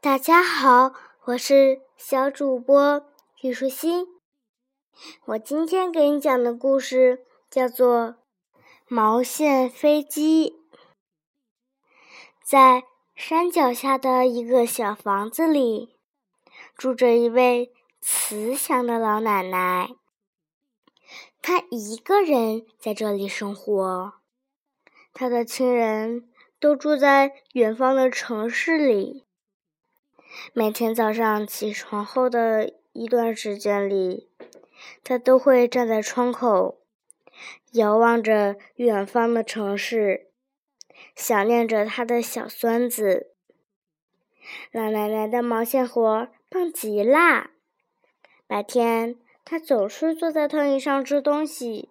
大家好，我是小主播玉舒欣。我今天给你讲的故事叫做《毛线飞机》。在山脚下的一个小房子里，住着一位慈祥的老奶奶。她一个人在这里生活，她的亲人都住在远方的城市里。每天早上起床后的一段时间里，他都会站在窗口，遥望着远方的城市，想念着他的小孙子。老奶奶的毛线活棒极啦！白天，她总是坐在藤椅上织东西，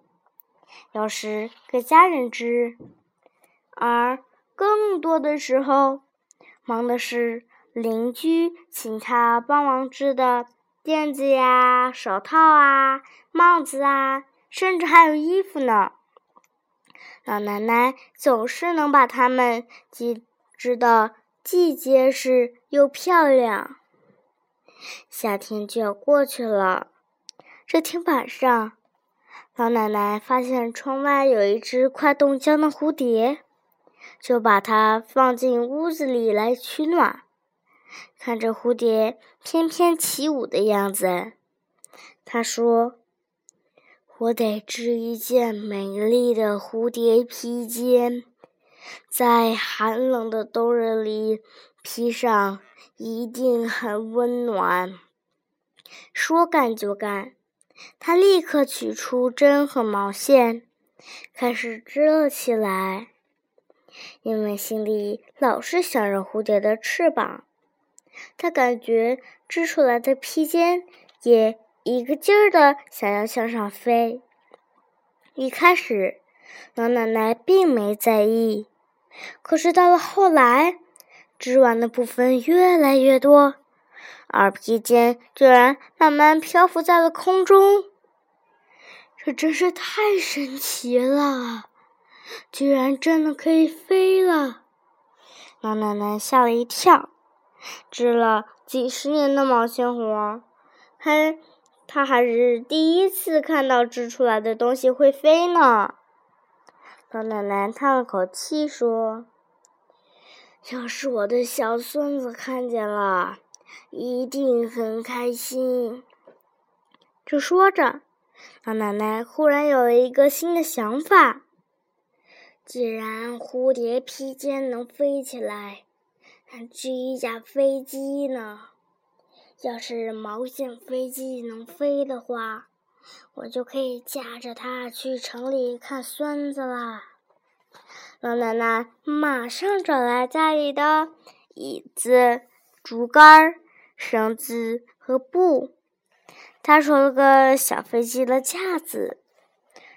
有时给家人织，而更多的时候，忙的是。邻居请他帮忙织的垫子呀、手套啊、帽子啊，甚至还有衣服呢。老奶奶总是能把它们织织的既结实又漂亮。夏天就要过去了，这天晚上，老奶奶发现窗外有一只快冻僵的蝴蝶，就把它放进屋子里来取暖。看着蝴蝶翩翩起舞的样子，他说：“我得织一件美丽的蝴蝶披肩，在寒冷的冬日里披上，一定很温暖。”说干就干，他立刻取出针和毛线，开始织了起来。因为心里老是想着蝴蝶的翅膀。他感觉织出来的披肩也一个劲儿的想要向上飞。一开始，老奶奶并没在意，可是到了后来，织完的部分越来越多，而披肩居然慢慢漂浮在了空中。这真是太神奇了！居然真的可以飞了！老奶奶吓了一跳。织了几十年的毛线活，还他还是第一次看到织出来的东西会飞呢。老奶奶叹了口气说：“要是我的小孙子看见了，一定很开心。”正说着，老奶奶忽然有了一个新的想法：既然蝴蝶披肩能飞起来，织一架飞机呢？要是毛线飞机能飞的话，我就可以驾着它去城里看孙子啦。老奶奶马上找来家里的椅子、竹竿、绳子和布，她说了个小飞机的架子，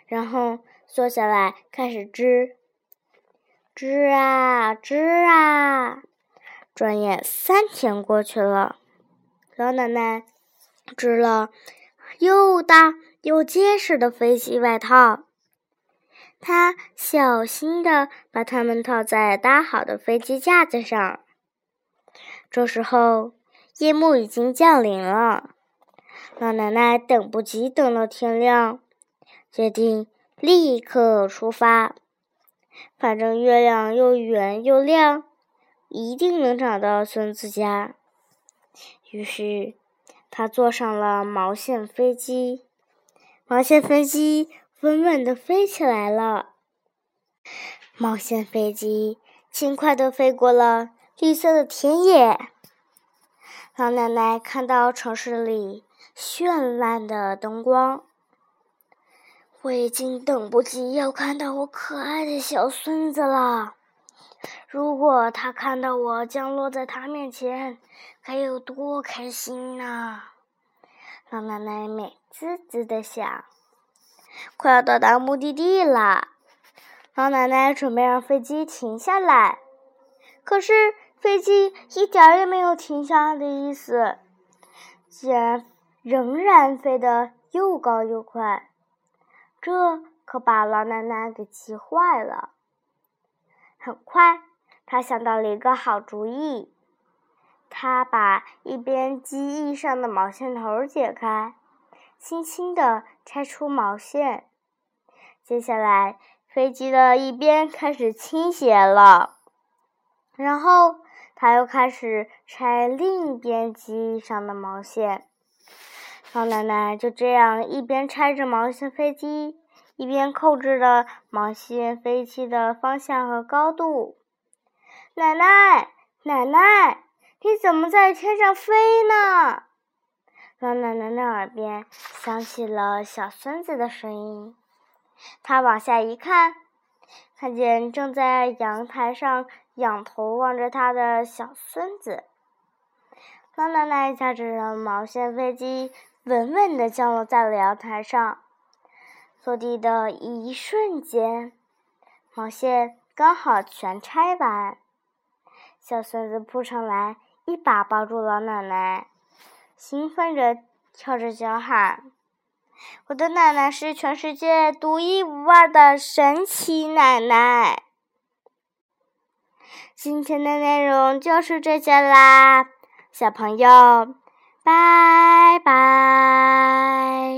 然后坐下来开始织，织啊织啊。转眼三天过去了，老奶奶织了又大又结实的飞机外套。她小心地把它们套在搭好的飞机架子上。这时候，夜幕已经降临了。老奶奶等不及等到天亮，决定立刻出发。反正月亮又圆又亮。一定能找到孙子家。于是，他坐上了毛线飞机，毛线飞机稳稳地飞起来了。毛线飞机轻快地飞过了绿色的田野。老奶奶看到城市里绚烂的灯光，我已经等不及要看到我可爱的小孙子了。如果他看到我降落在他面前，该有多开心呢？老奶奶美滋滋的想。快要到达目的地了，老奶奶准备让飞机停下来，可是飞机一点也没有停下的意思，竟然仍然飞得又高又快，这可把老奶奶给气坏了。很快。他想到了一个好主意，他把一边机翼上的毛线头解开，轻轻地拆出毛线。接下来，飞机的一边开始倾斜了，然后他又开始拆另一边机翼上的毛线。老奶奶就这样一边拆着毛线飞机，一边控制着毛线飞机的方向和高度。奶奶，奶奶。你怎么在天上飞呢？老奶奶的耳边响起了小孙子的声音。他往下一看，看见正在阳台上仰头望着他的小孙子。老奶奶驾着毛线飞机，稳稳地降落在了阳台上。落地的一瞬间，毛线刚好全拆完。小孙子扑上来。一把抱住老奶奶，兴奋着跳着脚喊：“我的奶奶是全世界独一无二的神奇奶奶！”今天的内容就是这些啦，小朋友，拜拜。